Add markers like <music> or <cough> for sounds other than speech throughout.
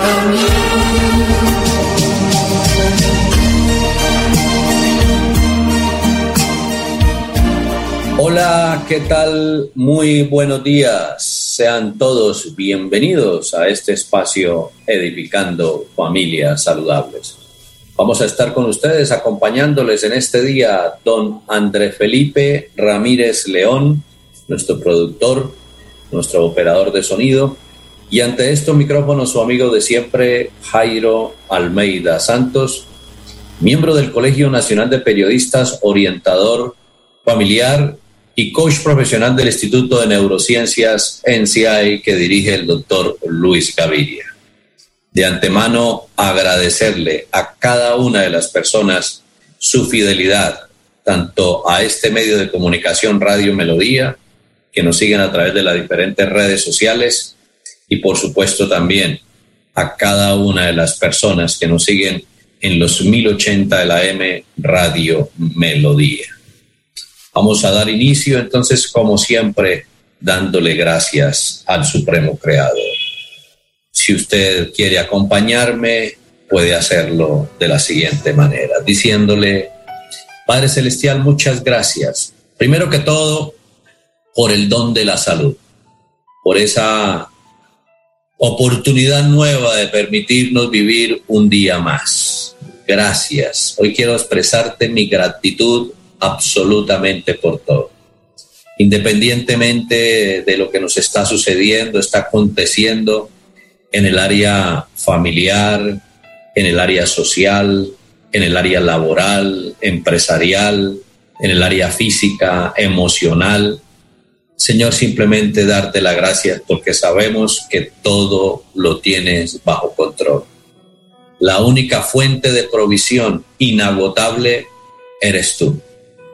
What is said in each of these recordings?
También. Hola, ¿qué tal? Muy buenos días. Sean todos bienvenidos a este espacio Edificando Familias Saludables. Vamos a estar con ustedes acompañándoles en este día don André Felipe Ramírez León, nuestro productor, nuestro operador de sonido, y ante estos micrófonos su amigo de siempre, Jairo Almeida Santos, miembro del Colegio Nacional de Periodistas, orientador familiar y coach profesional del Instituto de Neurociencias NCI que dirige el doctor Luis Gaviria. De antemano, agradecerle a cada una de las personas su fidelidad, tanto a este medio de comunicación Radio Melodía, que nos siguen a través de las diferentes redes sociales, y por supuesto también a cada una de las personas que nos siguen en los 1080 de la M Radio Melodía. Vamos a dar inicio entonces, como siempre, dándole gracias al Supremo Creador. Si usted quiere acompañarme, puede hacerlo de la siguiente manera, diciéndole, Padre Celestial, muchas gracias. Primero que todo, por el don de la salud, por esa oportunidad nueva de permitirnos vivir un día más. Gracias. Hoy quiero expresarte mi gratitud absolutamente por todo. Independientemente de lo que nos está sucediendo, está aconteciendo en el área familiar, en el área social, en el área laboral, empresarial, en el área física, emocional. Señor, simplemente darte la gracia porque sabemos que todo lo tienes bajo control. La única fuente de provisión inagotable eres tú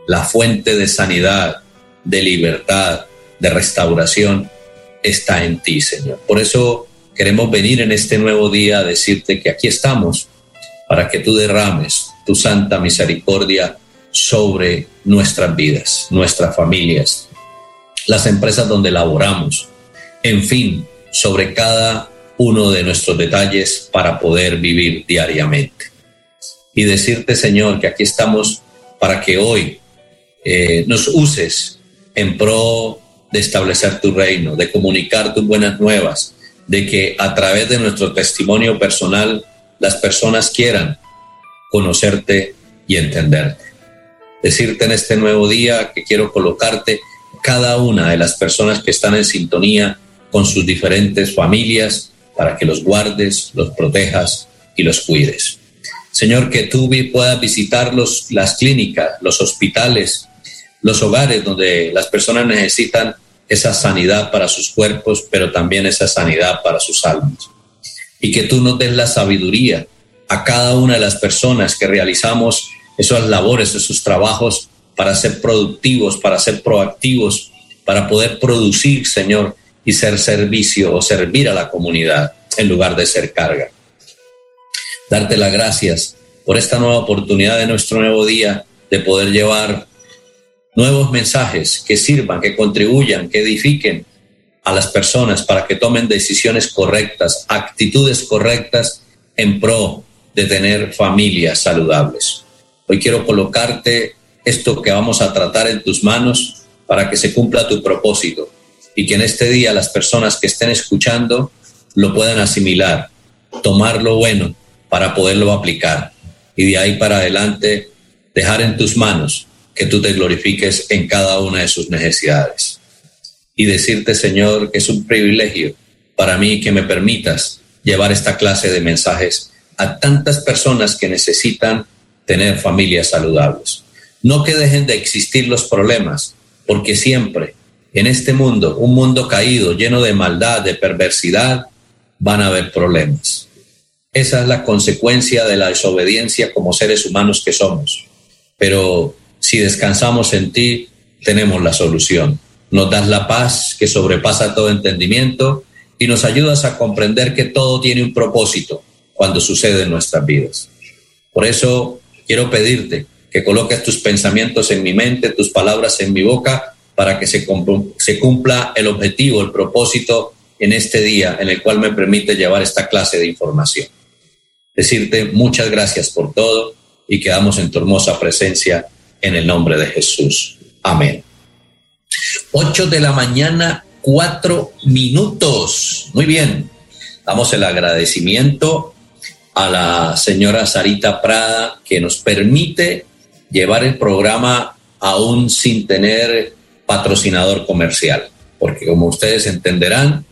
la fuente de sanidad, de libertad, de restauración, está en ti, Señor. Por eso queremos venir en este nuevo día a decirte que aquí estamos para que tú derrames tu santa misericordia sobre nuestras vidas, nuestras familias, las empresas donde laboramos, en fin, sobre cada uno de nuestros detalles para poder vivir diariamente. Y decirte, Señor, que aquí estamos para que hoy eh, nos uses en pro de establecer tu reino, de comunicar tus buenas nuevas, de que a través de nuestro testimonio personal las personas quieran conocerte y entenderte. Decirte en este nuevo día que quiero colocarte cada una de las personas que están en sintonía con sus diferentes familias para que los guardes, los protejas y los cuides. Señor, que tú puedas visitar los, las clínicas, los hospitales, los hogares donde las personas necesitan esa sanidad para sus cuerpos, pero también esa sanidad para sus almas. Y que tú nos des la sabiduría a cada una de las personas que realizamos esas labores, esos trabajos para ser productivos, para ser proactivos, para poder producir, Señor, y ser servicio o servir a la comunidad en lugar de ser carga. Darte las gracias por esta nueva oportunidad de nuestro nuevo día de poder llevar nuevos mensajes que sirvan, que contribuyan, que edifiquen a las personas para que tomen decisiones correctas, actitudes correctas en pro de tener familias saludables. Hoy quiero colocarte esto que vamos a tratar en tus manos para que se cumpla tu propósito y que en este día las personas que estén escuchando lo puedan asimilar, tomar lo bueno para poderlo aplicar y de ahí para adelante dejar en tus manos que tú te glorifiques en cada una de sus necesidades. Y decirte, Señor, que es un privilegio para mí que me permitas llevar esta clase de mensajes a tantas personas que necesitan tener familias saludables. No que dejen de existir los problemas, porque siempre en este mundo, un mundo caído, lleno de maldad, de perversidad, van a haber problemas. Esa es la consecuencia de la desobediencia como seres humanos que somos. Pero si descansamos en ti, tenemos la solución. Nos das la paz que sobrepasa todo entendimiento y nos ayudas a comprender que todo tiene un propósito cuando sucede en nuestras vidas. Por eso quiero pedirte que coloques tus pensamientos en mi mente, tus palabras en mi boca, para que se, cumpla el objetivo, el propósito en este día en el cual me permite llevar esta clase de información decirte muchas gracias por todo y quedamos en tu hermosa presencia en el nombre de Jesús. Amén. Ocho de la mañana, cuatro minutos. Muy bien. Damos el agradecimiento a la señora Sarita Prada que nos permite llevar el programa aún sin tener patrocinador comercial. Porque como ustedes entenderán,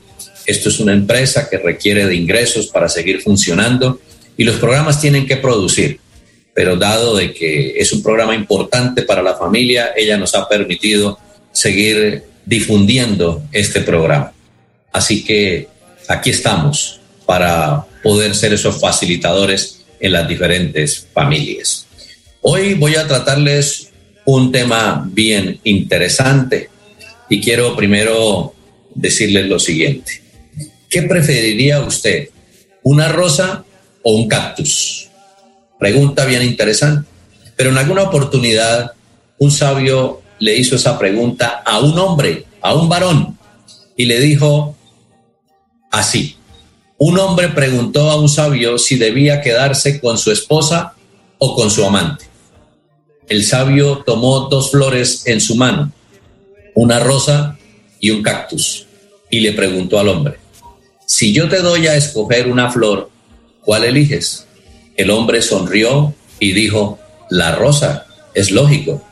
esto es una empresa que requiere de ingresos para seguir funcionando y los programas tienen que producir. Pero dado de que es un programa importante para la familia, ella nos ha permitido seguir difundiendo este programa. Así que aquí estamos para poder ser esos facilitadores en las diferentes familias. Hoy voy a tratarles un tema bien interesante y quiero primero decirles lo siguiente. ¿Qué preferiría usted? ¿Una rosa o un cactus? Pregunta bien interesante. Pero en alguna oportunidad un sabio le hizo esa pregunta a un hombre, a un varón, y le dijo así. Un hombre preguntó a un sabio si debía quedarse con su esposa o con su amante. El sabio tomó dos flores en su mano, una rosa y un cactus, y le preguntó al hombre, si yo te doy a escoger una flor, ¿cuál eliges? El hombre sonrió y dijo, la rosa, es lógico.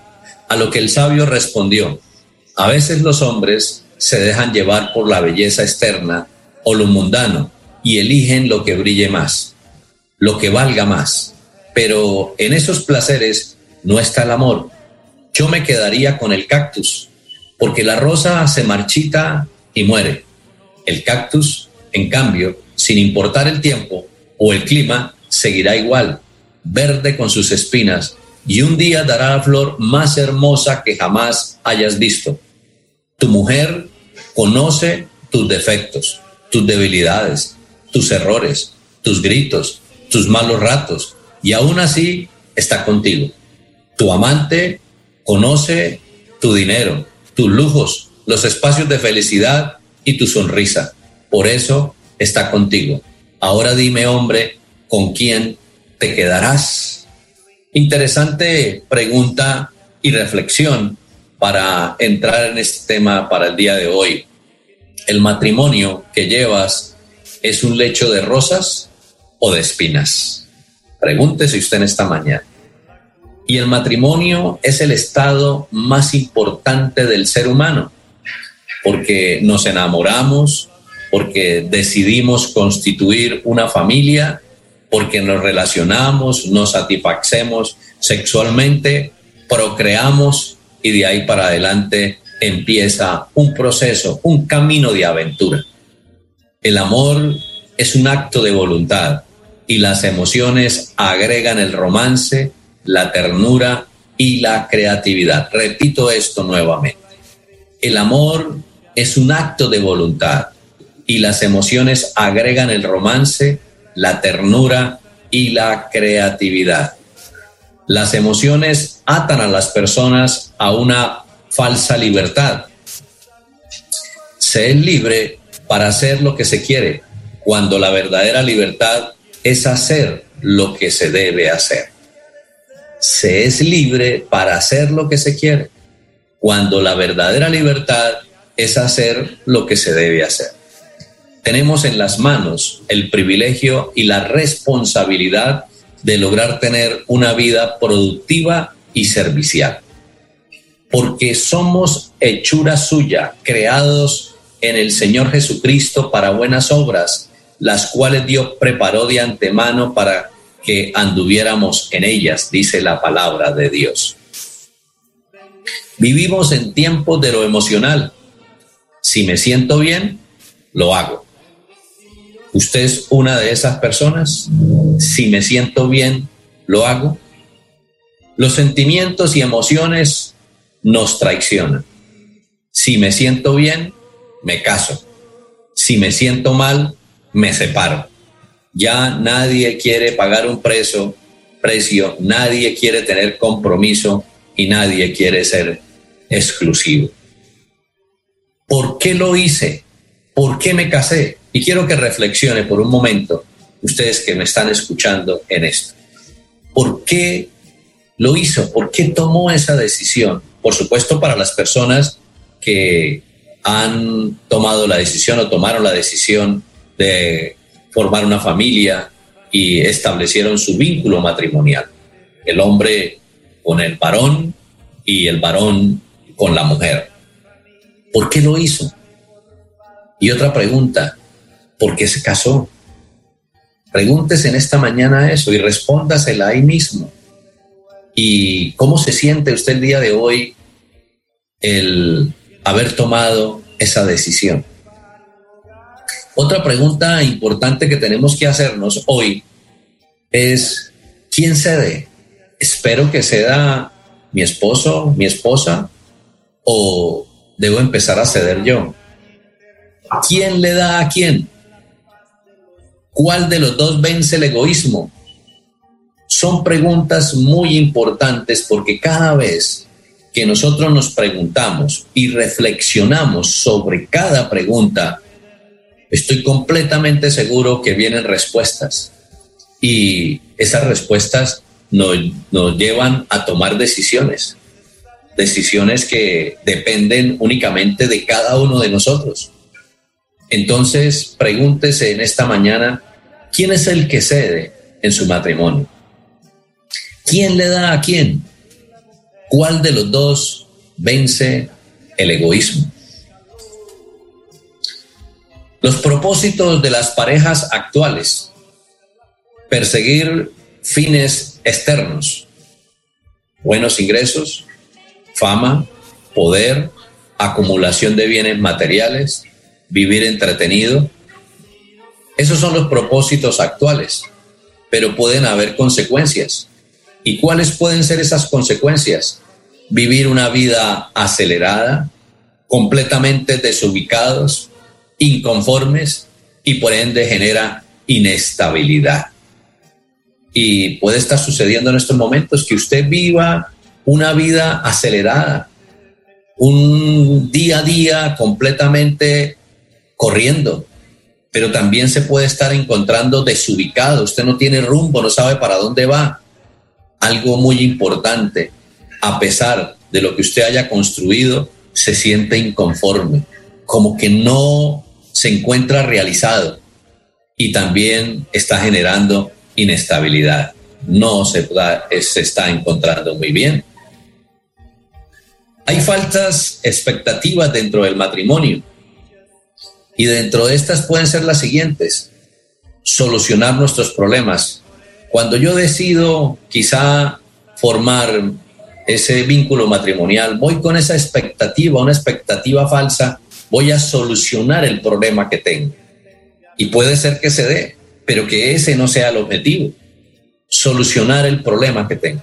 A lo que el sabio respondió, a veces los hombres se dejan llevar por la belleza externa o lo mundano y eligen lo que brille más, lo que valga más. Pero en esos placeres no está el amor. Yo me quedaría con el cactus, porque la rosa se marchita y muere. El cactus, en cambio, sin importar el tiempo, o el clima seguirá igual, verde con sus espinas, y un día dará la flor más hermosa que jamás hayas visto. Tu mujer conoce tus defectos, tus debilidades, tus errores, tus gritos, tus malos ratos, y aún así está contigo. Tu amante conoce tu dinero, tus lujos, los espacios de felicidad y tu sonrisa. Por eso está contigo. Ahora dime, hombre, ¿con quién te quedarás? Interesante pregunta y reflexión para entrar en este tema para el día de hoy. ¿El matrimonio que llevas es un lecho de rosas o de espinas? Pregúntese usted en esta mañana. Y el matrimonio es el estado más importante del ser humano, porque nos enamoramos, porque decidimos constituir una familia, porque nos relacionamos, nos satisfacemos sexualmente, procreamos y de ahí para adelante empieza un proceso, un camino de aventura. El amor es un acto de voluntad y las emociones agregan el romance, la ternura y la creatividad. Repito esto nuevamente. El amor es un acto de voluntad y las emociones agregan el romance, la ternura y la creatividad. Las emociones atan a las personas a una falsa libertad. Se es libre para hacer lo que se quiere, cuando la verdadera libertad es hacer lo que se debe hacer. Se es libre para hacer lo que se quiere, cuando la verdadera libertad es hacer lo que se debe hacer tenemos en las manos el privilegio y la responsabilidad de lograr tener una vida productiva y servicial. Porque somos hechura suya, creados en el Señor Jesucristo para buenas obras, las cuales Dios preparó de antemano para que anduviéramos en ellas, dice la palabra de Dios. Vivimos en tiempos de lo emocional, Si me siento bien, lo hago. ¿Usted es una de esas personas? Si me siento bien, lo hago. Los sentimientos y emociones nos traicionan. Si me siento bien, me caso. Si me siento mal, me separo. Ya nadie quiere pagar un precio, precio, nadie quiere tener compromiso y nadie quiere ser exclusivo. ¿Por qué lo hice? ¿Por qué me casé? Y quiero que reflexione por un momento, ustedes que me están escuchando en esto. ¿Por qué lo hizo? ¿Por qué tomó esa decisión? Por supuesto, para las personas que han tomado la decisión o tomaron la decisión de formar una familia y establecieron su vínculo matrimonial. El hombre con el varón y el varón con la mujer. ¿Por qué lo hizo? Y otra pregunta, ¿por qué se casó? Pregúntese en esta mañana eso y respóndasela ahí mismo. ¿Y cómo se siente usted el día de hoy el haber tomado esa decisión? Otra pregunta importante que tenemos que hacernos hoy es, ¿quién cede? Espero que ceda mi esposo, mi esposa, o debo empezar a ceder yo. ¿Quién le da a quién? ¿Cuál de los dos vence el egoísmo? Son preguntas muy importantes porque cada vez que nosotros nos preguntamos y reflexionamos sobre cada pregunta, estoy completamente seguro que vienen respuestas. Y esas respuestas nos, nos llevan a tomar decisiones, decisiones que dependen únicamente de cada uno de nosotros. Entonces, pregúntese en esta mañana, ¿quién es el que cede en su matrimonio? ¿Quién le da a quién? ¿Cuál de los dos vence el egoísmo? Los propósitos de las parejas actuales. Perseguir fines externos. Buenos ingresos, fama, poder, acumulación de bienes materiales, vivir entretenido. Esos son los propósitos actuales, pero pueden haber consecuencias. ¿Y cuáles pueden ser esas consecuencias? Vivir una vida acelerada, completamente desubicados, inconformes y por ende genera inestabilidad. Y puede estar sucediendo en estos momentos que usted viva una vida acelerada, un día a día completamente corriendo, pero también se puede estar encontrando desubicado, usted no tiene rumbo, no sabe para dónde va. Algo muy importante, a pesar de lo que usted haya construido, se siente inconforme, como que no se encuentra realizado y también está generando inestabilidad. No se, se está encontrando muy bien. Hay faltas expectativas dentro del matrimonio y dentro de estas pueden ser las siguientes. Solucionar nuestros problemas. Cuando yo decido quizá formar ese vínculo matrimonial, voy con esa expectativa, una expectativa falsa, voy a solucionar el problema que tengo. Y puede ser que se dé, pero que ese no sea el objetivo, solucionar el problema que tengo.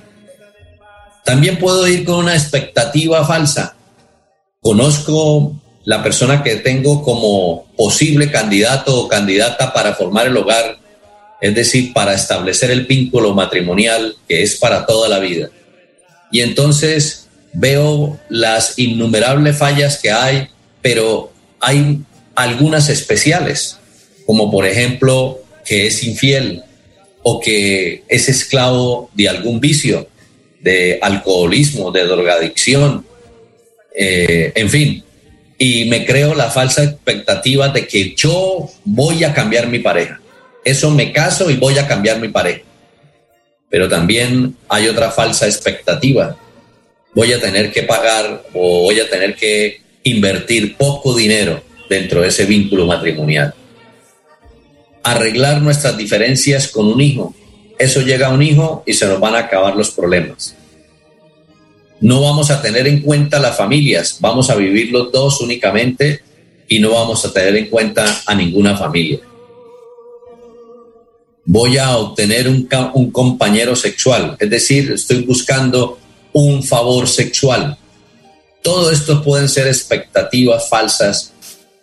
También puedo ir con una expectativa falsa. Conozco la persona que tengo como posible candidato o candidata para formar el hogar, es decir, para establecer el vínculo matrimonial que es para toda la vida. Y entonces veo las innumerables fallas que hay, pero hay algunas especiales, como por ejemplo que es infiel o que es esclavo de algún vicio, de alcoholismo, de drogadicción, eh, en fin, y me creo la falsa expectativa de que yo voy a cambiar mi pareja. Eso me caso y voy a cambiar mi pareja. Pero también hay otra falsa expectativa. Voy a tener que pagar o voy a tener que invertir poco dinero dentro de ese vínculo matrimonial. Arreglar nuestras diferencias con un hijo. Eso llega a un hijo y se nos van a acabar los problemas no vamos a tener en cuenta las familias, vamos a vivir los dos únicamente y no vamos a tener en cuenta a ninguna familia. Voy a obtener un, un compañero sexual, es decir, estoy buscando un favor sexual. Todo esto pueden ser expectativas falsas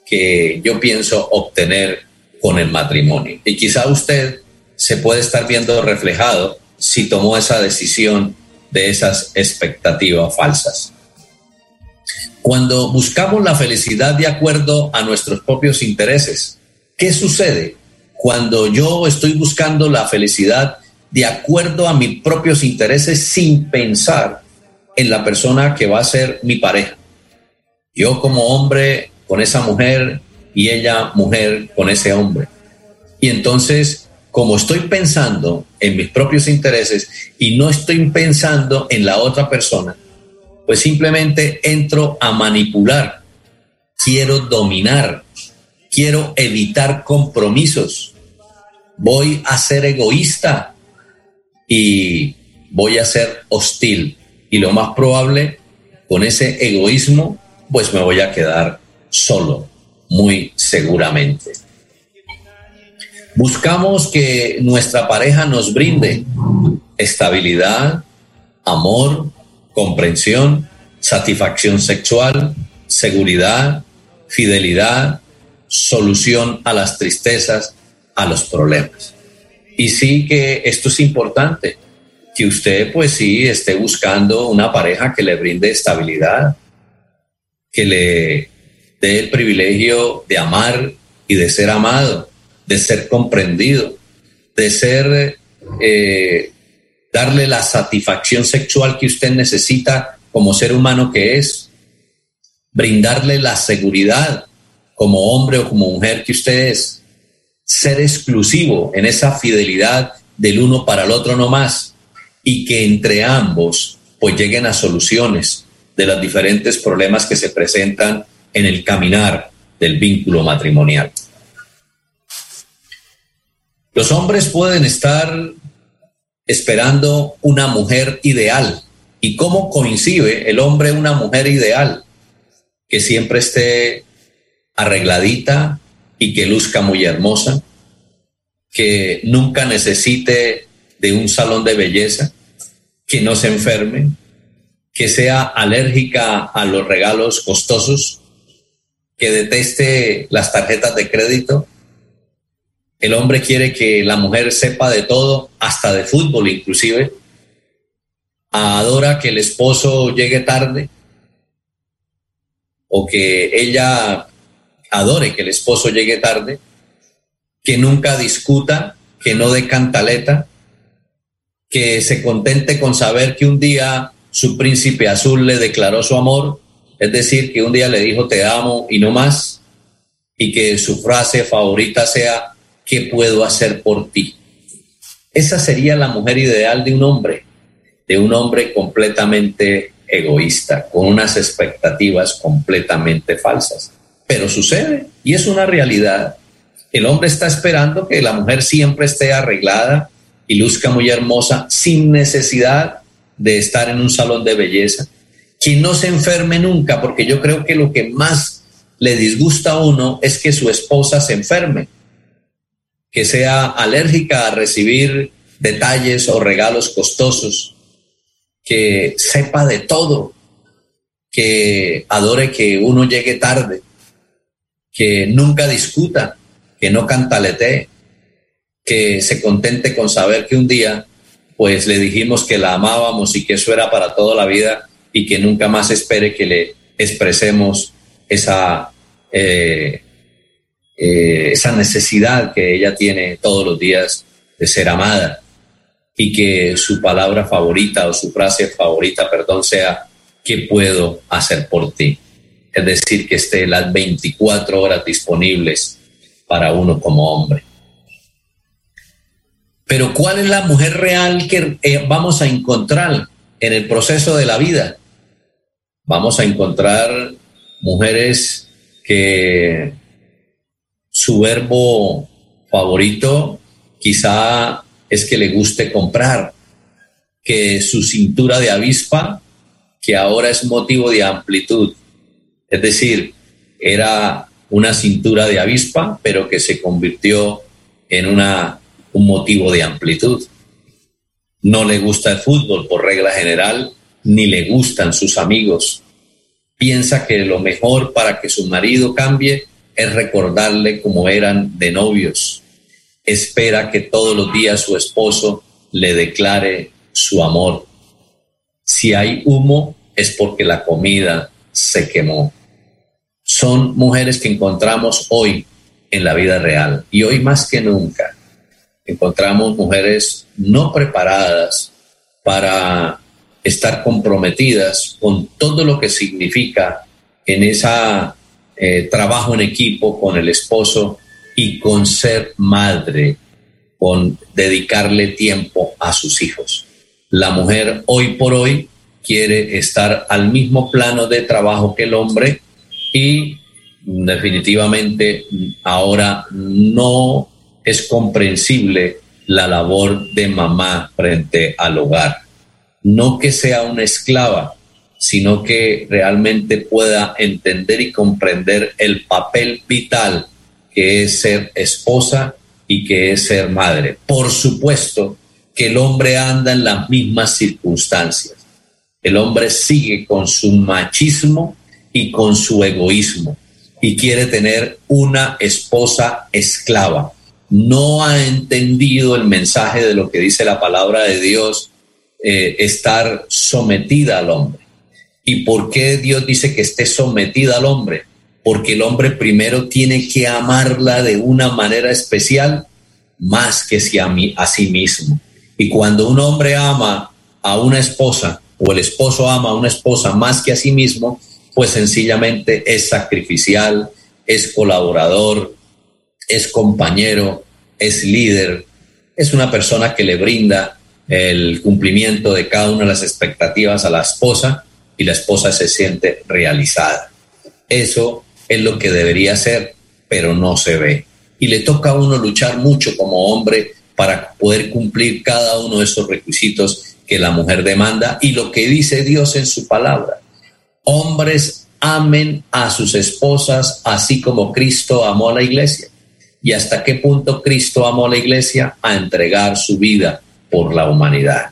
que yo pienso obtener con el matrimonio. Y quizá usted se puede estar viendo reflejado si tomó esa decisión de esas expectativas falsas. Cuando buscamos la felicidad de acuerdo a nuestros propios intereses, ¿qué sucede? Cuando yo estoy buscando la felicidad de acuerdo a mis propios intereses sin pensar en la persona que va a ser mi pareja. Yo como hombre con esa mujer y ella mujer con ese hombre. Y entonces, como estoy pensando en mis propios intereses y no estoy pensando en la otra persona, pues simplemente entro a manipular, quiero dominar, quiero evitar compromisos, voy a ser egoísta y voy a ser hostil. Y lo más probable, con ese egoísmo, pues me voy a quedar solo, muy seguramente. Buscamos que nuestra pareja nos brinde estabilidad, amor, comprensión, satisfacción sexual, seguridad, fidelidad, solución a las tristezas, a los problemas. Y sí que esto es importante, que usted pues sí esté buscando una pareja que le brinde estabilidad, que le dé el privilegio de amar y de ser amado, de ser comprendido, de ser, eh, darle la satisfacción sexual que usted necesita como ser humano que es, brindarle la seguridad como hombre o como mujer que usted es, ser exclusivo en esa fidelidad del uno para el otro no más y que entre ambos pues lleguen a soluciones de los diferentes problemas que se presentan en el caminar del vínculo matrimonial. Los hombres pueden estar esperando una mujer ideal. ¿Y cómo coincide el hombre una mujer ideal? Que siempre esté arregladita y que luzca muy hermosa, que nunca necesite de un salón de belleza, que no se enferme, que sea alérgica a los regalos costosos, que deteste las tarjetas de crédito. El hombre quiere que la mujer sepa de todo, hasta de fútbol inclusive. Adora que el esposo llegue tarde o que ella adore que el esposo llegue tarde, que nunca discuta, que no dé cantaleta, que se contente con saber que un día su príncipe azul le declaró su amor, es decir, que un día le dijo te amo y no más, y que su frase favorita sea ¿qué puedo hacer por ti? Esa sería la mujer ideal de un hombre, de un hombre completamente egoísta, con unas expectativas completamente falsas. Pero sucede y es una realidad. El hombre está esperando que la mujer siempre esté arreglada y luzca muy hermosa sin necesidad de estar en un salón de belleza, que no se enferme nunca, porque yo creo que lo que más le disgusta a uno es que su esposa se enferme, que sea alérgica a recibir detalles o regalos costosos, que sepa de todo, que adore que uno llegue tarde, que nunca discuta, que no cantaletee, que se contente con saber que un día pues le dijimos que la amábamos y que eso era para toda la vida y que nunca más espere que le expresemos esa, eh, eh, esa necesidad que ella tiene todos los días de ser amada y que su palabra favorita o su frase favorita, perdón, sea, ¿qué puedo hacer por ti? Es decir, que esté las 24 horas disponibles para uno como hombre. Pero ¿cuál es la mujer real que eh, vamos a encontrar en el proceso de la vida? Vamos a encontrar mujeres que su verbo favorito quizá es que le guste comprar, que su cintura de avispa, que ahora es motivo de amplitud, es decir, era una cintura de avispa, pero que se convirtió en una, un motivo de amplitud. No le gusta el fútbol por regla general, ni le gustan sus amigos. Piensa que lo mejor para que su marido cambie es recordarle cómo eran de novios. Espera que todos los días su esposo le declare su amor. Si hay humo es porque la comida se quemó. Son mujeres que encontramos hoy en la vida real y hoy más que nunca encontramos mujeres no preparadas para estar comprometidas con todo lo que significa en ese eh, trabajo en equipo con el esposo y con ser madre, con dedicarle tiempo a sus hijos. La mujer hoy por hoy quiere estar al mismo plano de trabajo que el hombre y definitivamente ahora no es comprensible la labor de mamá frente al hogar. No que sea una esclava, sino que realmente pueda entender y comprender el papel vital que es ser esposa y que es ser madre. Por supuesto que el hombre anda en las mismas circunstancias. El hombre sigue con su machismo y con su egoísmo y quiere tener una esposa esclava. No ha entendido el mensaje de lo que dice la palabra de Dios, eh, estar sometida al hombre. ¿Y por qué Dios dice que esté sometida al hombre? Porque el hombre primero tiene que amarla de una manera especial más que si a, mí, a sí mismo. Y cuando un hombre ama a una esposa o el esposo ama a una esposa más que a sí mismo, pues sencillamente es sacrificial, es colaborador, es compañero, es líder, es una persona que le brinda el cumplimiento de cada una de las expectativas a la esposa y la esposa se siente realizada. Eso es lo que debería ser, pero no se ve. Y le toca a uno luchar mucho como hombre para poder cumplir cada uno de esos requisitos que la mujer demanda y lo que dice Dios en su palabra hombres amen a sus esposas así como Cristo amó a la iglesia. ¿Y hasta qué punto Cristo amó a la iglesia? A entregar su vida por la humanidad.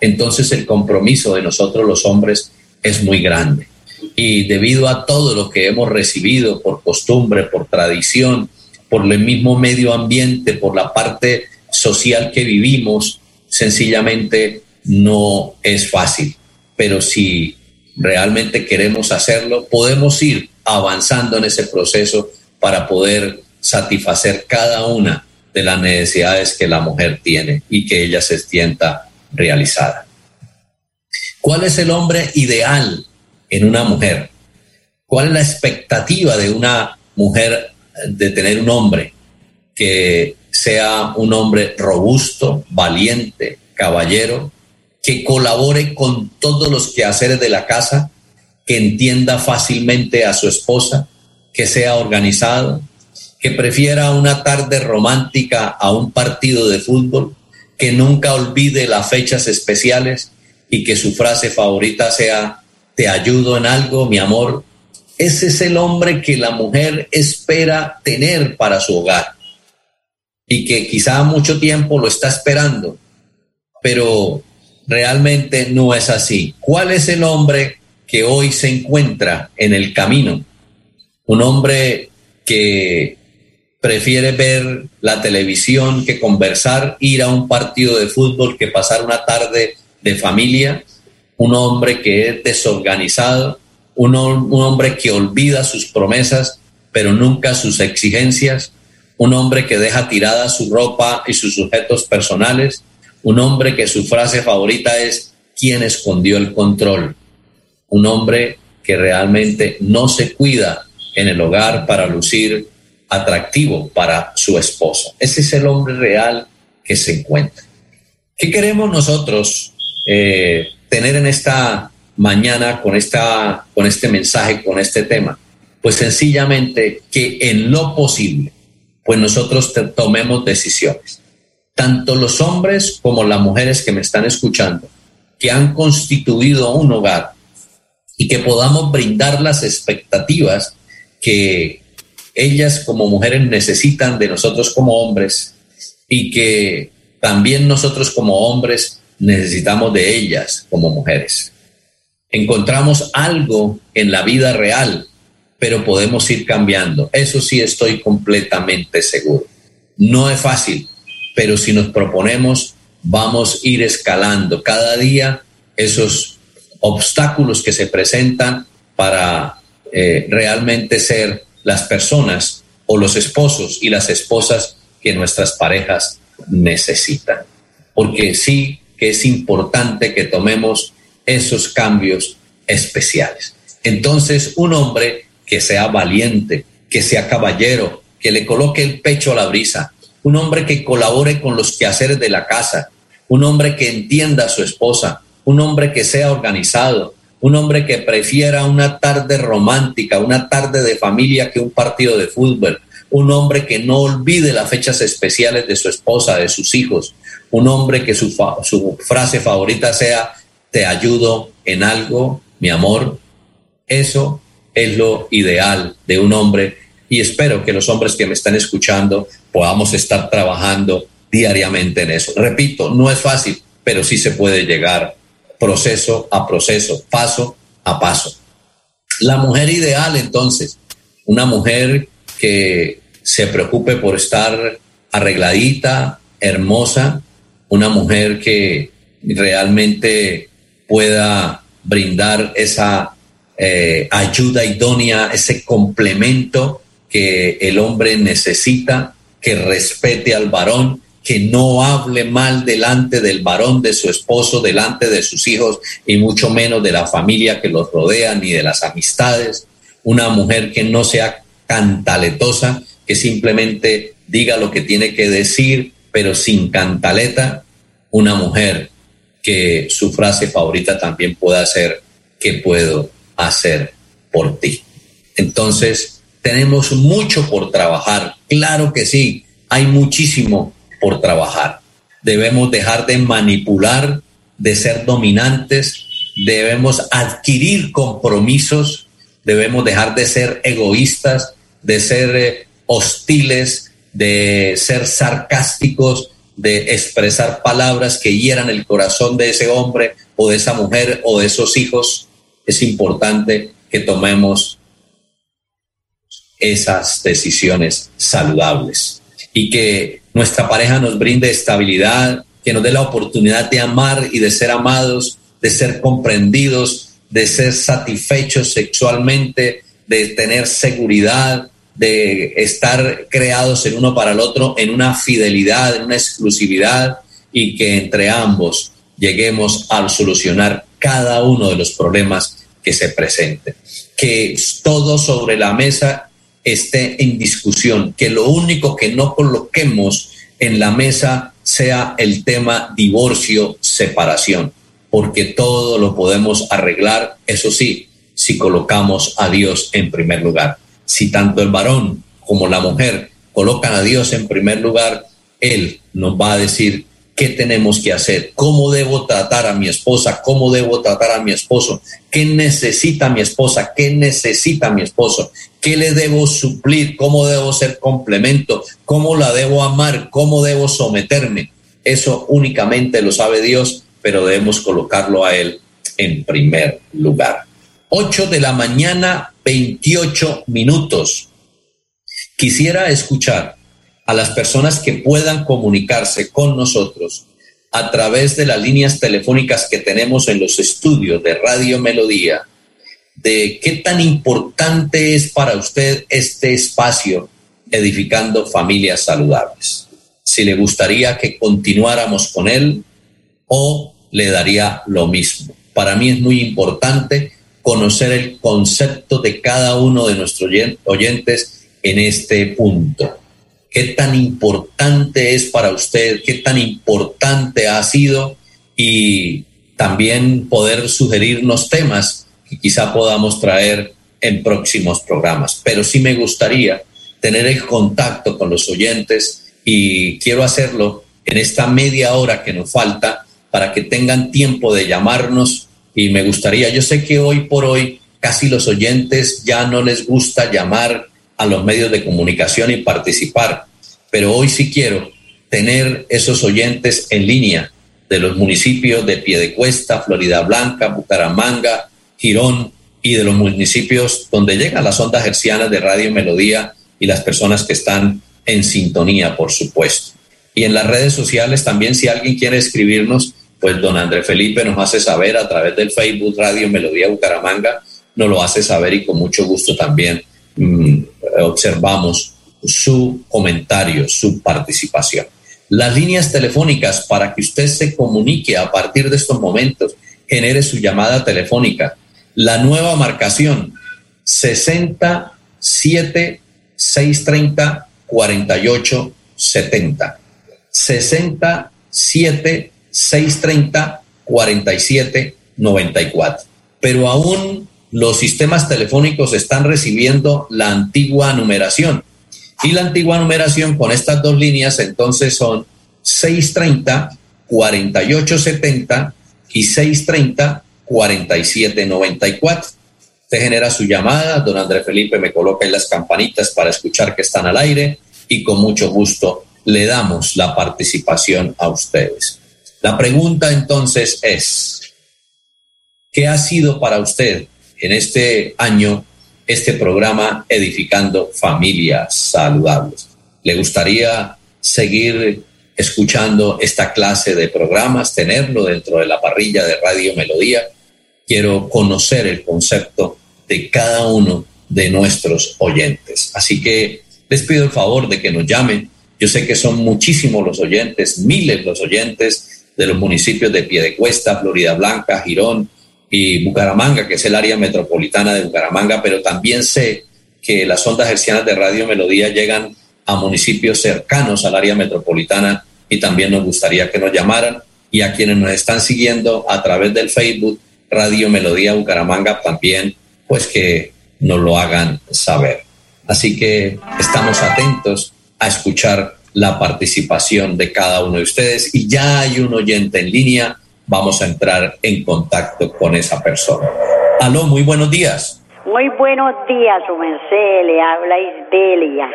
Entonces el compromiso de nosotros los hombres es muy grande. Y debido a todo lo que hemos recibido por costumbre, por tradición, por el mismo medio ambiente, por la parte social que vivimos, sencillamente no es fácil. Pero si realmente queremos hacerlo, podemos ir avanzando en ese proceso para poder satisfacer cada una de las necesidades que la mujer tiene y que ella se sienta realizada. ¿Cuál es el hombre ideal en una mujer? ¿Cuál es la expectativa de una mujer de tener un hombre que sea un hombre robusto, valiente, caballero, que colabore con todos los quehaceres de la casa, que entienda fácilmente a su esposa, que sea organizado, que prefiera una tarde romántica a un partido de fútbol, que nunca olvide las fechas especiales y que su frase favorita sea, te ayudo en algo, mi amor. Ese es el hombre que la mujer espera tener para su hogar y que quizá mucho tiempo lo está esperando, pero realmente no es así. ¿Cuál es el hombre que hoy se encuentra en el camino? Un hombre que prefiere ver la televisión que conversar, ir a un partido de fútbol que pasar una tarde de familia, un hombre que es desorganizado, un, hombre que olvida sus promesas, pero nunca sus exigencias, un hombre que deja tirada su ropa y sus sujetos personales, un hombre que su frase favorita es ¿quién escondió el control? Un hombre que realmente no se cuida en el hogar para lucir atractivo para su esposo. Ese es el hombre real que se encuentra. ¿Qué queremos nosotros eh, tener en esta mañana con, esta, con este mensaje, con este tema? Pues sencillamente que en lo posible, pues nosotros tomemos decisiones tanto los hombres como las mujeres que me están escuchando, que han constituido un hogar y que podamos brindar las expectativas que ellas como mujeres necesitan de nosotros como hombres y que también nosotros como hombres necesitamos de ellas como mujeres. Encontramos algo en la vida real, pero podemos ir cambiando. Eso sí estoy completamente seguro. No es fácil, pero si nos proponemos, vamos a ir escalando cada día esos obstáculos que se presentan para eh, realmente ser las personas o los esposos y las esposas que nuestras parejas necesitan. Porque sí que es importante que tomemos esos cambios especiales. Entonces, un hombre que sea valiente, que sea caballero, que le coloque el pecho a la brisa, un hombre que colabore con los quehaceres de la casa, un hombre que entienda a su esposa, un hombre que sea organizado, un hombre que prefiera una tarde romántica, una tarde de familia que un partido de fútbol, un hombre que no olvide las fechas especiales de su esposa, de sus hijos, un hombre que su, su frase favorita sea, te ayudo en algo, mi amor. Eso es lo ideal de un hombre y espero que los hombres que me están escuchando podamos estar trabajando diariamente en eso. Repito, no es fácil, pero sí se puede llegar proceso a proceso, paso a paso. La mujer ideal, entonces, una mujer que se preocupe por estar arregladita, hermosa, una mujer que realmente pueda brindar esa eh, ayuda idónea, ese complemento que el hombre necesita, que respete al varón, que no hable mal delante del varón, de su esposo, delante de sus hijos y mucho menos de la familia que los rodea ni de las amistades. Una mujer que no sea cantaletosa, que simplemente diga lo que tiene que decir, pero sin cantaleta. Una mujer que su frase favorita también pueda ser, ¿qué puedo hacer por ti? Entonces, tenemos mucho por trabajar, claro que sí, hay muchísimo por trabajar. Debemos dejar de manipular, de ser dominantes, debemos adquirir compromisos, debemos dejar de ser egoístas, de ser eh, hostiles, de ser sarcásticos, de expresar palabras que hieran el corazón de ese hombre o de esa mujer o de esos hijos. Es importante que tomemos esas decisiones saludables y que nuestra pareja nos brinde estabilidad, que nos dé la oportunidad de amar y de ser amados, de ser comprendidos, de ser satisfechos sexualmente, de tener seguridad, de estar creados el uno para el otro en una fidelidad, en una exclusividad y que entre ambos lleguemos a solucionar cada uno de los problemas que se presenten. Que todo sobre la mesa esté en discusión, que lo único que no coloquemos en la mesa sea el tema divorcio, separación, porque todo lo podemos arreglar, eso sí, si colocamos a Dios en primer lugar. Si tanto el varón como la mujer colocan a Dios en primer lugar, Él nos va a decir qué tenemos que hacer, cómo debo tratar a mi esposa, cómo debo tratar a mi esposo, qué necesita mi esposa, qué necesita mi esposo, qué le debo suplir, cómo debo ser complemento, cómo la debo amar, cómo debo someterme. Eso únicamente lo sabe Dios, pero debemos colocarlo a Él en primer lugar. 8 de la mañana, 28 minutos. Quisiera escuchar a las personas que puedan comunicarse con nosotros a través de las líneas telefónicas que tenemos en los estudios de Radio Melodía, de qué tan importante es para usted este espacio edificando familias saludables. Si le gustaría que continuáramos con él o le daría lo mismo. Para mí es muy importante conocer el concepto de cada uno de nuestros oyentes en este punto qué tan importante es para usted, qué tan importante ha sido y también poder sugerirnos temas quizá podamos traer en próximos programas. Pero sí me gustaría tener el contacto con los oyentes y quiero hacerlo en esta media hora que nos falta para que tengan tiempo de llamarnos y me gustaría, yo sé que hoy por hoy casi los oyentes ya no les gusta llamar a los medios de comunicación y participar. Pero hoy sí quiero tener esos oyentes en línea de los municipios de Piedecuesta, Florida Blanca, Bucaramanga, Girón y de los municipios donde llegan las ondas hercianas de Radio Melodía y las personas que están en sintonía, por supuesto. Y en las redes sociales también, si alguien quiere escribirnos, pues don André Felipe nos hace saber a través del Facebook Radio Melodía Bucaramanga, nos lo hace saber y con mucho gusto también mm, observamos su comentario, su participación. Las líneas telefónicas para que usted se comunique a partir de estos momentos, genere su llamada telefónica. La nueva marcación 67 630 48 70. 67 630 47 94. Pero aún los sistemas telefónicos están recibiendo la antigua numeración. Y la antigua numeración con estas dos líneas entonces son 630 4870 y 630 4794. Usted genera su llamada, don André Felipe me coloca en las campanitas para escuchar que están al aire y con mucho gusto le damos la participación a ustedes. La pregunta entonces es, ¿qué ha sido para usted en este año este programa Edificando Familias Saludables? ¿Le gustaría seguir escuchando esta clase de programas, tenerlo dentro de la parrilla de Radio Melodía? Quiero conocer el concepto de cada uno de nuestros oyentes. Así que les pido el favor de que nos llamen. Yo sé que son muchísimos los oyentes, miles los oyentes de los municipios de Piedecuesta, Florida Blanca, Girón y Bucaramanga, que es el área metropolitana de Bucaramanga, pero también sé que las ondas hercianas de Radio Melodía llegan a municipios cercanos al área metropolitana y también nos gustaría que nos llamaran y a quienes nos están siguiendo a través del Facebook Radio Melodía Bucaramanga también, pues que nos lo hagan saber. Así que estamos atentos a escuchar la participación de cada uno de ustedes y ya hay un oyente en línea, vamos a entrar en contacto con esa persona. Aló, muy buenos días. Muy buenos días, merced, le habla Isbelia.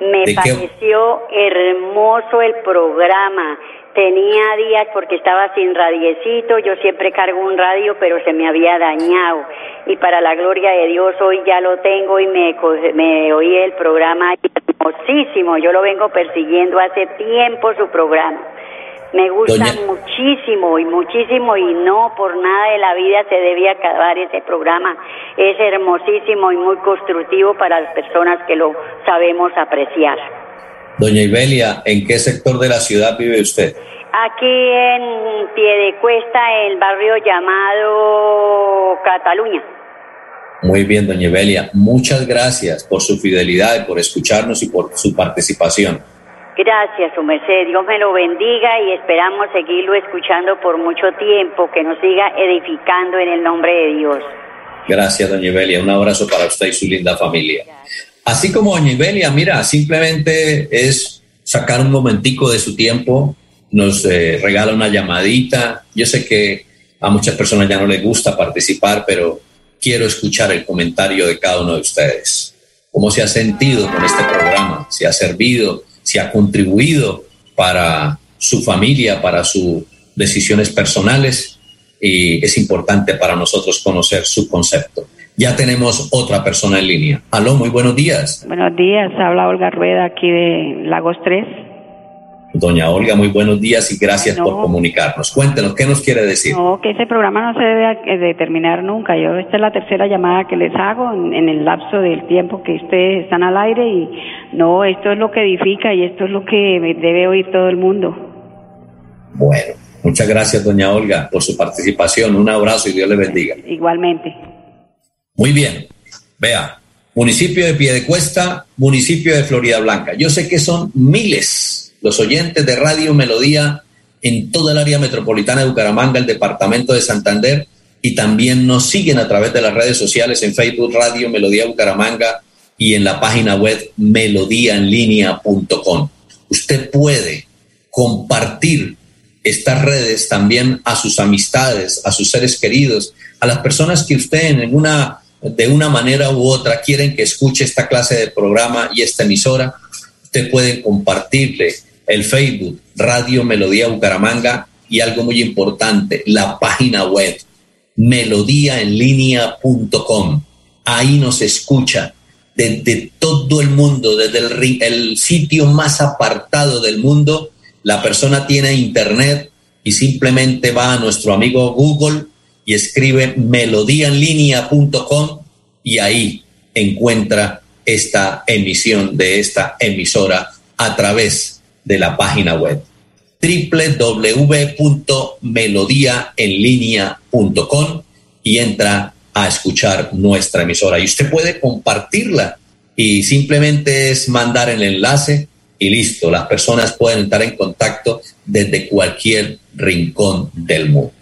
Me pareció hermoso el programa Tenía días porque estaba sin radiecito, yo siempre cargo un radio, pero se me había dañado. Y para la gloria de Dios hoy ya lo tengo y me, me oí el programa hermosísimo. Yo lo vengo persiguiendo hace tiempo su programa. Me gusta muchísimo y muchísimo y no por nada de la vida se debe acabar ese programa. Es hermosísimo y muy constructivo para las personas que lo sabemos apreciar. Doña Ibelia, ¿en qué sector de la ciudad vive usted? Aquí en Piedecuesta, el barrio llamado Cataluña. Muy bien, doña Ibelia. Muchas gracias por su fidelidad, por escucharnos y por su participación. Gracias, su merced. Dios me lo bendiga y esperamos seguirlo escuchando por mucho tiempo, que nos siga edificando en el nombre de Dios. Gracias, doña Ibelia. Un abrazo para usted y su linda familia. Así como Doña Ibelia, mira, simplemente es sacar un momentico de su tiempo, nos eh, regala una llamadita. Yo sé que a muchas personas ya no les gusta participar, pero quiero escuchar el comentario de cada uno de ustedes. ¿Cómo se ha sentido con este programa? ¿Se ha servido? ¿Se ha contribuido para su familia, para sus decisiones personales? Y es importante para nosotros conocer su concepto. Ya tenemos otra persona en línea. Aló, muy buenos días. Buenos días, habla Olga Rueda aquí de Lagos 3. Doña Olga, muy buenos días y gracias por comunicarnos. Cuéntenos, ¿qué nos quiere decir? No, que ese programa no se debe de terminar nunca. Yo, esta es la tercera llamada que les hago en, en, el lapso del tiempo que ustedes están al aire y no, esto es lo que edifica y esto es lo que debe oír todo el mundo. Bueno, muchas gracias, doña Olga, por su participación. Un abrazo y Dios le bendiga. Igualmente. Muy bien. Vea, municipio de Piedecuesta, municipio de Florida Blanca. Yo sé que son miles los oyentes de Radio Melodía en toda el área metropolitana de Bucaramanga, el departamento de Santander, y también nos siguen a través de las redes sociales en Facebook Radio Melodía Bucaramanga y en la página web melodíaenlínea.com. Usted puede compartir estas redes también a sus amistades, a sus seres queridos, a las personas que usted en alguna de una manera u otra quieren que escuche esta clase de programa y esta emisora, usted puede compartirle el Facebook Radio Melodía Bucaramanga y algo muy importante, la página web melodíaenlínea.com. Ahí nos escucha desde todo el mundo, desde el, el sitio más apartado del mundo. La persona tiene internet y simplemente va a nuestro amigo Google y escribe melodíaenlínea.com y ahí encuentra esta emisión de esta emisora a través de la página web www.melodiaenlinea.com y entra a escuchar nuestra emisora. Y usted puede compartirla y simplemente es mandar el enlace y listo. Las personas pueden estar en contacto desde cualquier rincón del mundo.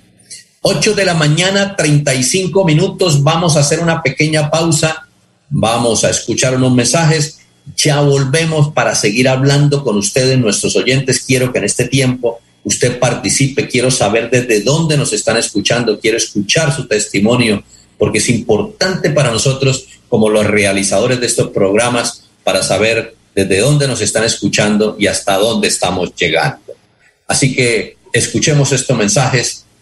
8 de la mañana, 35 minutos. Vamos a hacer una pequeña pausa. Vamos a escuchar unos mensajes. Ya volvemos para seguir hablando con ustedes, nuestros oyentes. Quiero que en este tiempo usted participe. Quiero saber desde dónde nos están escuchando. Quiero escuchar su testimonio porque es importante para nosotros como los realizadores de estos programas para saber desde dónde nos están escuchando y hasta dónde estamos llegando. Así que escuchemos estos mensajes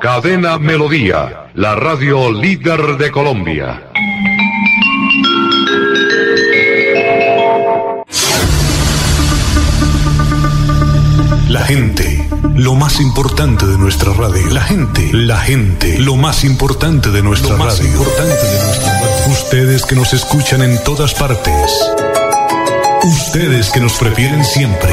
Cadena Melodía, la radio líder de Colombia. La gente, lo más importante de nuestra radio. La gente, la gente, lo más importante de nuestra lo más Importante de nuestra radio. Ustedes que nos escuchan en todas partes. Ustedes que nos prefieren siempre.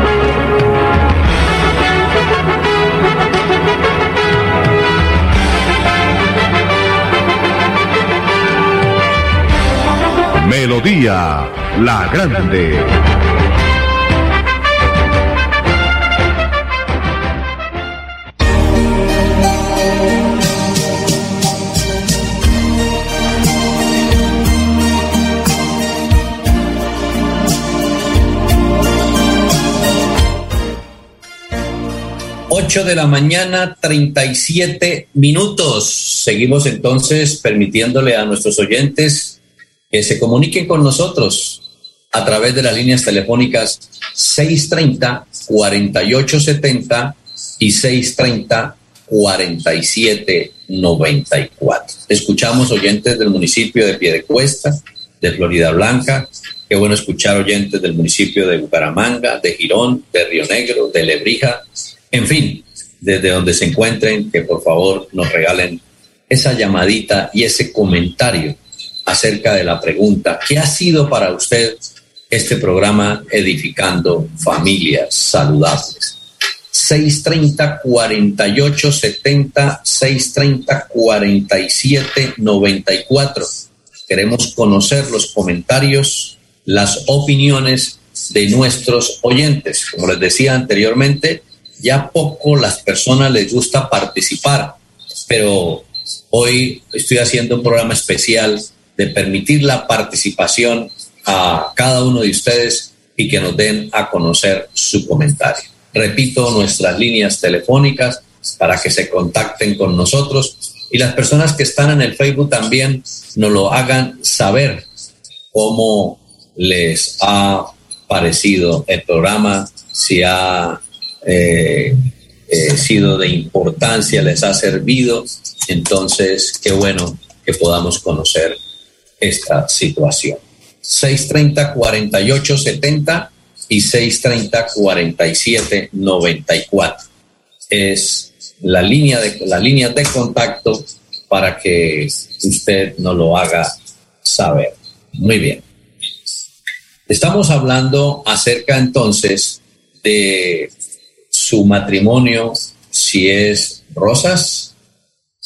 Melodía La Grande. de la mañana, 37 minutos. Seguimos entonces permitiéndole a nuestros oyentes que se comuniquen con nosotros a través de las líneas telefónicas 630-4870 y 630-4794. Escuchamos oyentes del municipio de Piedecuesta, de Florida Blanca. Qué bueno escuchar oyentes del municipio de Bucaramanga, de Girón, de Río Negro, de Lebrija, en fin, desde donde se encuentren, que por favor nos regalen esa llamadita y ese comentario acerca de la pregunta, ¿qué ha sido para usted este programa Edificando Familias Saludables? 630 48 70 630 47 94. Queremos conocer los comentarios, las opiniones de nuestros oyentes. Como les decía anteriormente, ya poco las personas les gusta participar, pero hoy estoy haciendo un programa especial de permitir la participación a cada uno de ustedes y que nos den a conocer su comentario. Repito nuestras líneas telefónicas para que se contacten con nosotros y las personas que están en el Facebook también nos lo hagan saber cómo les ha parecido el programa, si ha eh, eh, sido de importancia, les ha servido. Entonces, qué bueno que podamos conocer esta situación. 630-4870 y 630-4794 es la línea, de, la línea de contacto para que usted nos lo haga saber. Muy bien. Estamos hablando acerca entonces de su matrimonio, si es rosas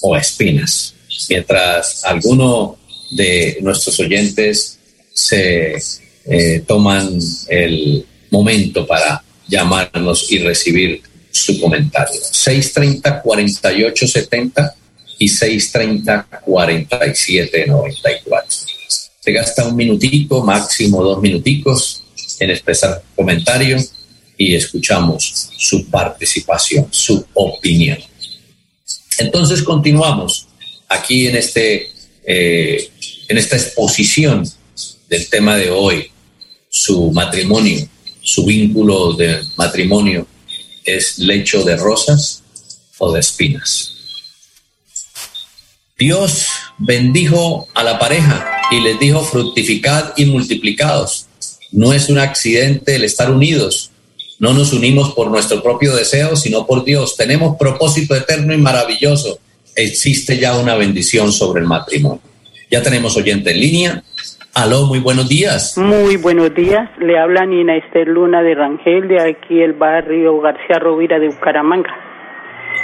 o espinas. Mientras alguno de nuestros oyentes se eh, toman el momento para llamarnos y recibir su comentario. 630-4870 y 630-4794. Se gasta un minutito, máximo dos minuticos en expresar comentario y escuchamos su participación, su opinión. Entonces continuamos aquí en, este, eh, en esta exposición del tema de hoy, su matrimonio, su vínculo de matrimonio es lecho de rosas o de espinas. Dios bendijo a la pareja y les dijo fructificad y multiplicados. No es un accidente el estar unidos. No nos unimos por nuestro propio deseo, sino por Dios. Tenemos propósito eterno y maravilloso. Existe ya una bendición sobre el matrimonio. Ya tenemos oyente en línea. Aló, muy buenos días. Muy buenos días. Le habla Nina Esther Luna de Rangel, de aquí el barrio García Rovira de Bucaramanga.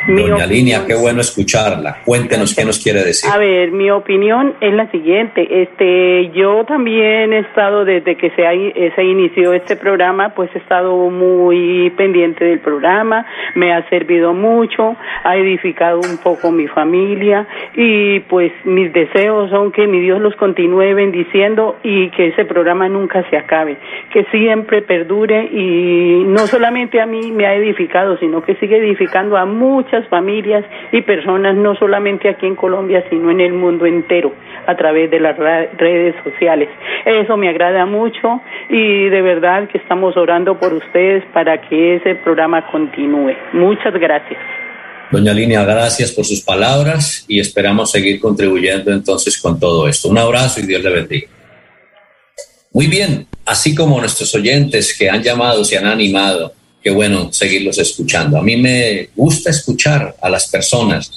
Doña Línea, qué bueno escucharla. Cuéntenos qué nos quiere decir. A ver, mi opinión es la siguiente. Este, yo también he estado desde que se, se inició este programa, pues he estado muy pendiente del programa. Me ha servido mucho, ha edificado un poco mi familia y pues mis deseos son que mi Dios los continúe bendiciendo y que ese programa nunca se acabe, que siempre perdure y no solamente a mí me ha edificado, sino que sigue edificando a muchos muchas familias y personas, no solamente aquí en Colombia, sino en el mundo entero, a través de las redes sociales. Eso me agrada mucho y de verdad que estamos orando por ustedes para que ese programa continúe. Muchas gracias. Doña Línea, gracias por sus palabras y esperamos seguir contribuyendo entonces con todo esto. Un abrazo y Dios le bendiga. Muy bien, así como nuestros oyentes que han llamado, se han animado qué bueno seguirlos escuchando. A mí me gusta escuchar a las personas,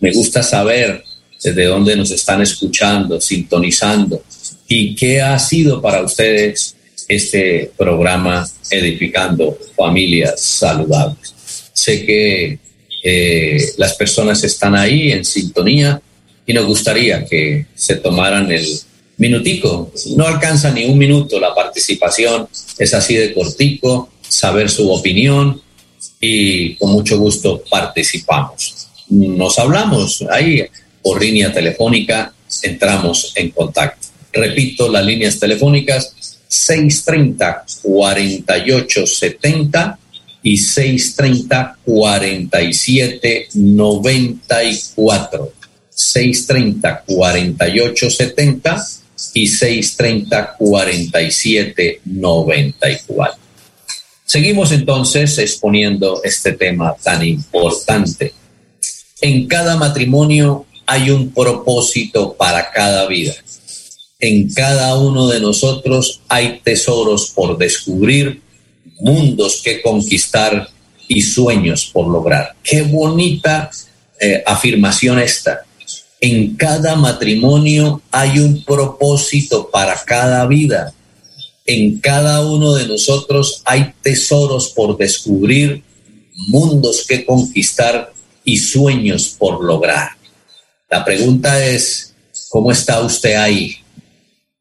me gusta saber desde dónde nos están escuchando, sintonizando y qué ha sido para ustedes este programa Edificando Familias Saludables. Sé que eh, las personas están ahí en sintonía y nos gustaría que se tomaran el minutico. No alcanza ni un minuto la participación, es así de cortico saber su opinión y con mucho gusto participamos. Nos hablamos ahí por línea telefónica, entramos en contacto. Repito, las líneas telefónicas 630 4870 y 630 4794. 630 4870 y 630 4794. Seguimos entonces exponiendo este tema tan importante. En cada matrimonio hay un propósito para cada vida. En cada uno de nosotros hay tesoros por descubrir, mundos que conquistar y sueños por lograr. Qué bonita eh, afirmación esta. En cada matrimonio hay un propósito para cada vida en cada uno de nosotros hay tesoros por descubrir, mundos que conquistar y sueños por lograr. La pregunta es, ¿cómo está usted ahí?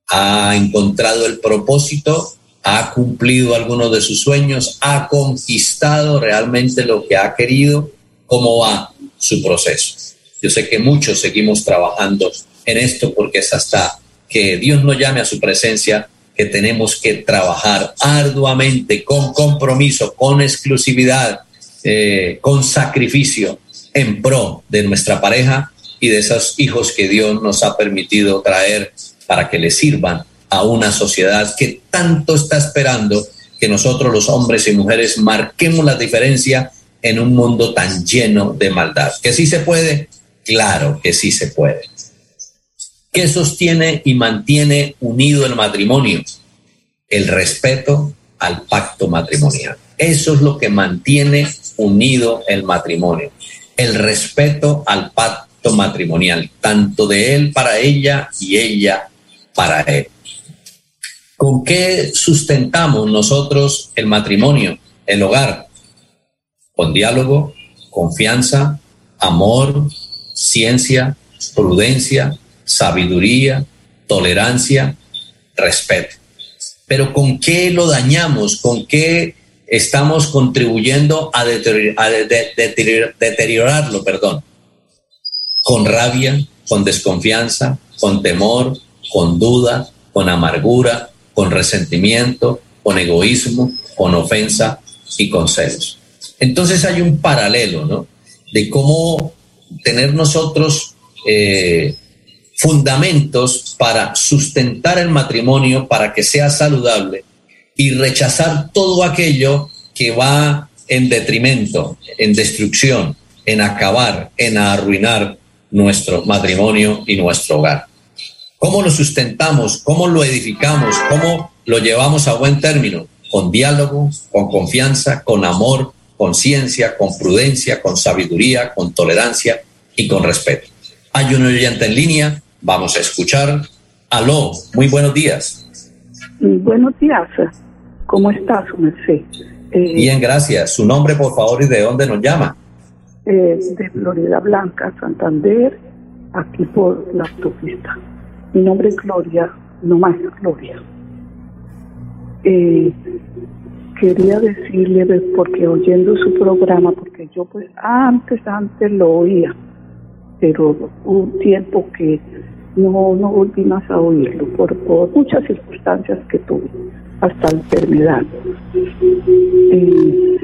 ¿Ha encontrado el propósito? ¿Ha cumplido alguno de sus sueños? ¿Ha conquistado realmente lo que ha querido? ¿Cómo va su proceso? Yo sé que muchos seguimos trabajando en esto porque es hasta que Dios nos llame a su presencia que tenemos que trabajar arduamente, con compromiso, con exclusividad, eh, con sacrificio en pro de nuestra pareja y de esos hijos que Dios nos ha permitido traer para que le sirvan a una sociedad que tanto está esperando que nosotros los hombres y mujeres marquemos la diferencia en un mundo tan lleno de maldad. ¿Que sí se puede? Claro que sí se puede. ¿Qué sostiene y mantiene unido el matrimonio? El respeto al pacto matrimonial. Eso es lo que mantiene unido el matrimonio. El respeto al pacto matrimonial, tanto de él para ella y ella para él. ¿Con qué sustentamos nosotros el matrimonio, el hogar? Con diálogo, confianza, amor, ciencia, prudencia, sabiduría, tolerancia, respeto. Pero ¿con qué lo dañamos? ¿Con qué estamos contribuyendo a, deteriorarlo? Perdón. Con rabia, con desconfianza, con temor, con duda, con amargura, con resentimiento, con egoísmo, con ofensa y con celos. Entonces hay un paralelo, ¿no? De cómo tener nosotros eh, fundamentos para sustentar el matrimonio, para que sea saludable y rechazar todo aquello que va en detrimento, en destrucción, en acabar, en arruinar nuestro matrimonio y nuestro hogar. ¿Cómo lo sustentamos? ¿Cómo lo edificamos? ¿Cómo lo llevamos a buen término? Con diálogo, con confianza, con amor, con ciencia, con prudencia, con sabiduría, con tolerancia y con respeto. Hay un oyente en línea, vamos a escuchar. Aló, muy buenos días. Buenos días, ¿cómo estás, merced? Eh, Bien, gracias. Su nombre, por favor, y de dónde nos llama. Eh, de Florida Blanca, Santander, aquí por la autopista. Mi nombre es Gloria, no más Gloria. Eh, quería decirle, porque oyendo su programa, porque yo pues antes, antes lo oía, pero un tiempo que no, no volví más a oírlo por, por muchas circunstancias que tuve hasta enfermedad. Eh,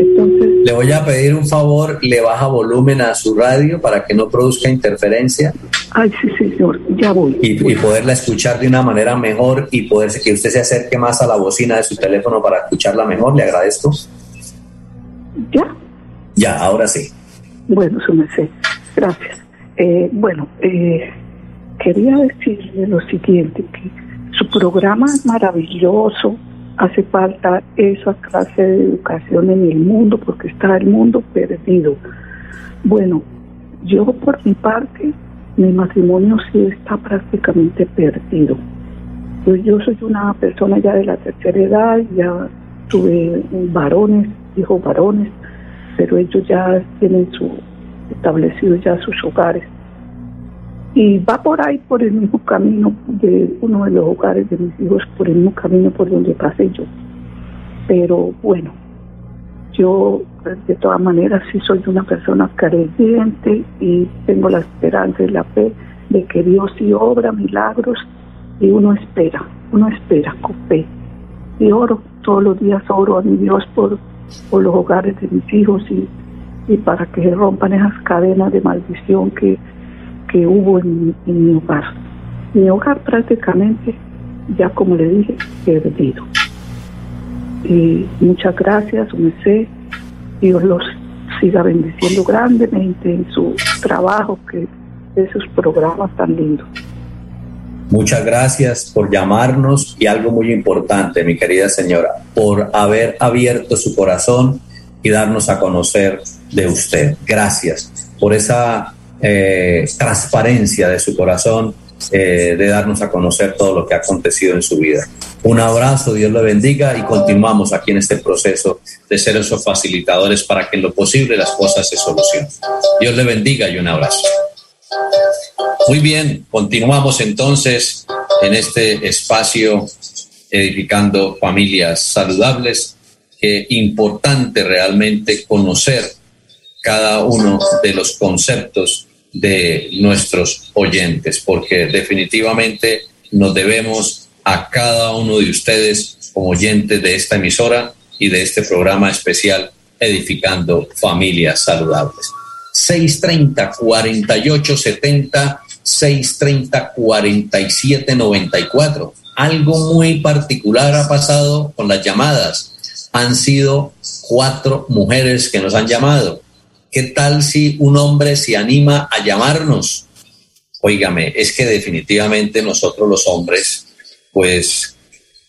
entonces, le voy a pedir un favor, le baja volumen a su radio para que no produzca interferencia. Ay, sí, señor, ya voy. Y, poderla escuchar de una manera mejor y poder que usted se acerque más a la bocina de su teléfono para escucharla mejor, le agradezco. ¿Ya? Ya, ahora sí. Bueno, su merced, gracias. Eh, bueno, eh, quería decirle lo siguiente, que su programa es maravilloso, hace falta esa clase de educación en el mundo porque está el mundo perdido. Bueno, yo por mi parte, mi matrimonio sí está prácticamente perdido. Yo soy una persona ya de la tercera edad, ya tuve varones, hijos varones, pero ellos ya tienen su establecido ya sus hogares y va por ahí por el mismo camino de uno de los hogares de mis hijos, por el mismo camino por donde pasé yo. Pero bueno, yo de todas maneras sí soy una persona creyente y tengo la esperanza y la fe de que Dios sí obra milagros y uno espera, uno espera con fe. Y oro, todos los días oro a mi Dios por, por los hogares de mis hijos y, y para que se rompan esas cadenas de maldición que que hubo en, mi hogar. Mi hogar prácticamente, ya como le dije, perdido. Y muchas gracias, sé Dios los siga bendiciendo grandemente en su trabajo, que esos programas tan lindos. Muchas gracias por llamarnos y algo muy importante, mi querida señora, por haber abierto su corazón y darnos a conocer de usted. Gracias por esa eh, transparencia de su corazón, eh, de darnos a conocer todo lo que ha acontecido en su vida. Un abrazo, Dios le bendiga y continuamos aquí en este proceso de ser esos facilitadores para que en lo posible las cosas se solucionen. Dios le bendiga y un abrazo. Muy bien, continuamos entonces en este espacio edificando familias saludables. Importante realmente conocer cada uno de los conceptos de nuestros oyentes, porque definitivamente nos debemos a cada uno de ustedes como oyentes de esta emisora y de este programa especial Edificando Familias Saludables. 630 4870 630 4794. Algo muy particular ha pasado con las llamadas. Han sido cuatro mujeres que nos han llamado. ¿Qué tal si un hombre se anima a llamarnos? Óigame, es que definitivamente nosotros los hombres, pues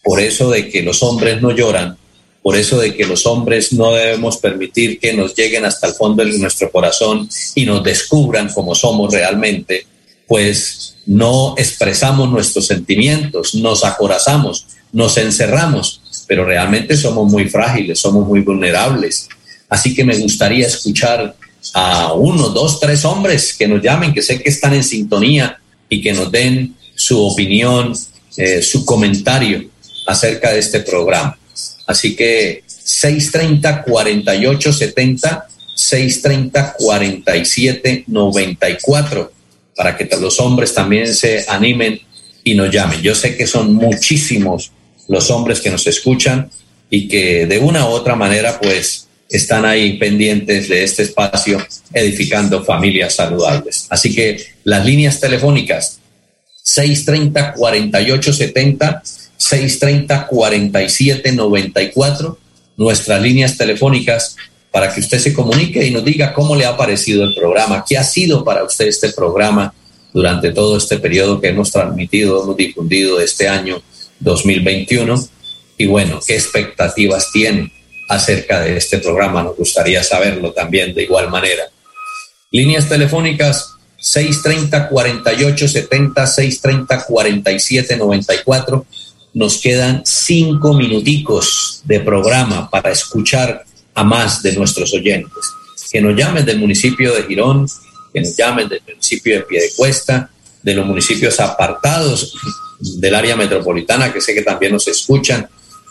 por eso de que los hombres no lloran, por eso de que los hombres no debemos permitir que nos lleguen hasta el fondo de nuestro corazón y nos descubran como somos realmente, pues no expresamos nuestros sentimientos, nos acorazamos, nos encerramos, pero realmente somos muy frágiles, somos muy vulnerables. Así que me gustaría escuchar a uno, dos, tres hombres que nos llamen, que sé que están en sintonía y que nos den su opinión, eh, su comentario acerca de este programa. Así que 630 4870 630 47 94 para que los hombres también se animen y nos llamen. Yo sé que son muchísimos los hombres que nos escuchan y que de una u otra manera pues están ahí pendientes de este espacio edificando familias saludables. Así que las líneas telefónicas 630 4870 630 4794 nuestras líneas telefónicas para que usted se comunique y nos diga cómo le ha parecido el programa, qué ha sido para usted este programa durante todo este periodo que hemos transmitido, hemos difundido este año 2021 y bueno, qué expectativas tiene acerca de este programa. Nos gustaría saberlo también de igual manera. Líneas telefónicas 630 4870 630 4794 Nos quedan cinco minuticos de programa para escuchar a más de nuestros oyentes. Que nos llamen del municipio de Girón, que nos llamen del municipio de Piedecuesta, de los municipios apartados del área metropolitana, que sé que también nos escuchan.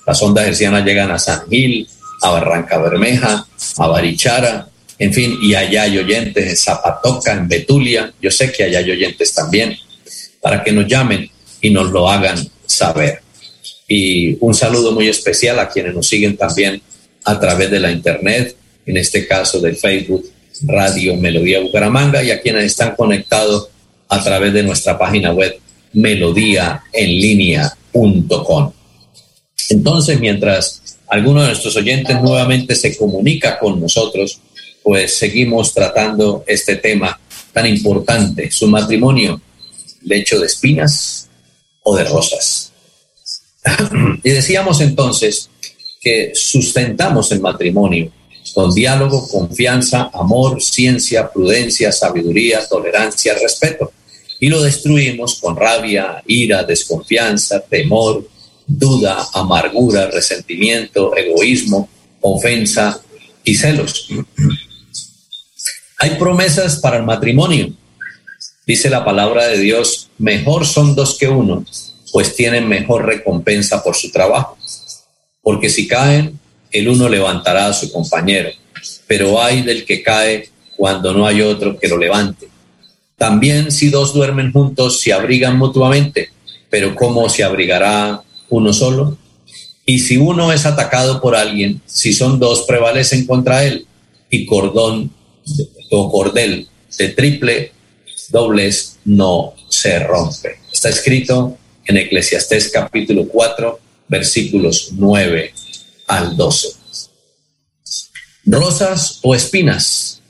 Las ondas hercianas llegan a San Gil, a Barranca Bermeja, a Barichara, en fin, y allá hay oyentes en Zapatoca, en Betulia, yo sé que allá hay oyentes también, para que nos llamen y nos lo hagan saber. Y un saludo muy especial a quienes nos siguen también a través de la internet, en este caso del Facebook Radio Melodía Bucaramanga y a quienes están conectados a través de nuestra página web melodíaenlínea.com. Entonces, mientras alguno de nuestros oyentes nuevamente se comunica con nosotros, pues seguimos tratando este tema tan importante, su matrimonio, lecho de espinas o de rosas. <clears throat> y decíamos entonces que sustentamos el matrimonio con diálogo, confianza, amor, ciencia, prudencia, sabiduría, tolerancia, respeto. Y lo destruimos con rabia, ira, desconfianza, temor, duda, amargura, resentimiento, egoísmo, ofensa y celos. Hay promesas para el matrimonio. Dice la palabra de Dios, mejor son dos que uno, pues tienen mejor recompensa por su trabajo porque si caen, el uno levantará a su compañero, pero hay del que cae cuando no hay otro que lo levante. También si dos duermen juntos, se abrigan mutuamente, pero ¿cómo se abrigará uno solo? Y si uno es atacado por alguien, si son dos, prevalecen contra él, y cordón o cordel de triple dobles no se rompe. Está escrito en Eclesiastés capítulo 4, versículos 9 al 12. Rosas o espinas.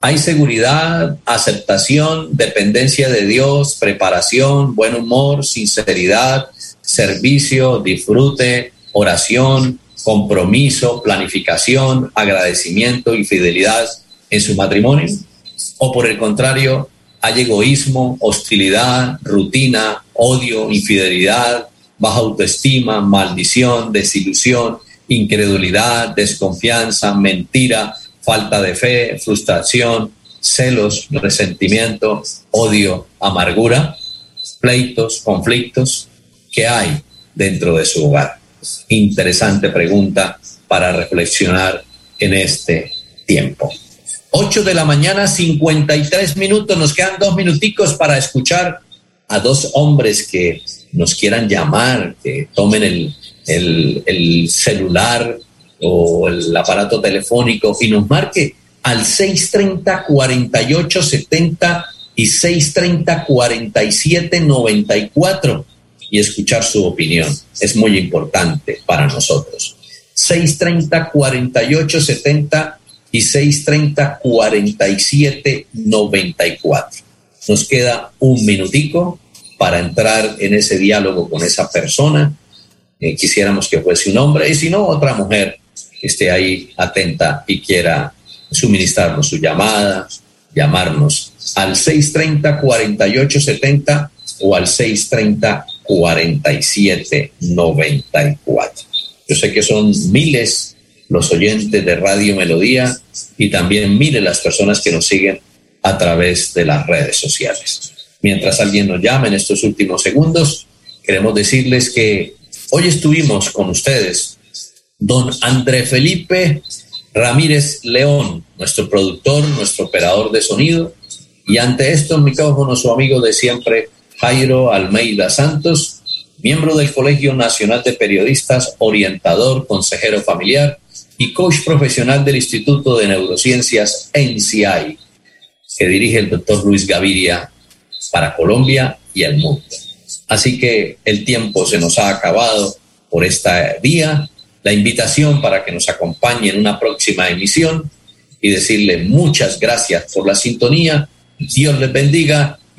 Hay seguridad, aceptación, dependencia de Dios, preparación, buen humor, sinceridad, servicio, disfrute, oración, compromiso, planificación, agradecimiento y fidelidad en su matrimonio? ¿O por el contrario, hay egoísmo, hostilidad, rutina, odio, infidelidad, baja autoestima, maldición, desilusión, incredulidad, desconfianza, mentira, falta de fe, frustración, celos, resentimiento, odio, amargura, pleitos, conflictos que hay dentro de su hogar. Interesante pregunta para reflexionar en este tiempo. 8 de la mañana, 53 minutos, nos quedan dos minuticos para escuchar a dos hombres que nos quieran llamar, que tomen el, el, celular o el aparato telefónico y nos marque al 630-4870 y 630-4794 y escuchar su opinión. Es muy importante para nosotros. 630-4870 y 630-4794. Nos queda un minutico para entrar en ese diálogo con esa persona. Eh, quisiéramos que fuese un hombre y si no, otra mujer que esté ahí atenta y quiera suministrarnos su llamada, llamarnos al 630-4870 o al 630-4794. Yo sé que son miles los oyentes de Radio Melodía y también miles las personas que nos siguen a través de las redes sociales. Mientras alguien nos llama en estos últimos segundos, queremos decirles que hoy estuvimos con ustedes, don André Felipe Ramírez León, nuestro productor, nuestro operador de sonido, y ante esto el micrófono su amigo de siempre, Jairo Almeida Santos, miembro del Colegio Nacional de Periodistas, orientador, consejero familiar y coach profesional del Instituto de Neurociencias NCI, que dirige el doctor Luis Gaviria para Colombia y el mundo. Así que el tiempo se nos ha acabado por esta día. La invitación para que nos acompañe en una próxima emisión y decirle muchas gracias por la sintonía. Dios les bendiga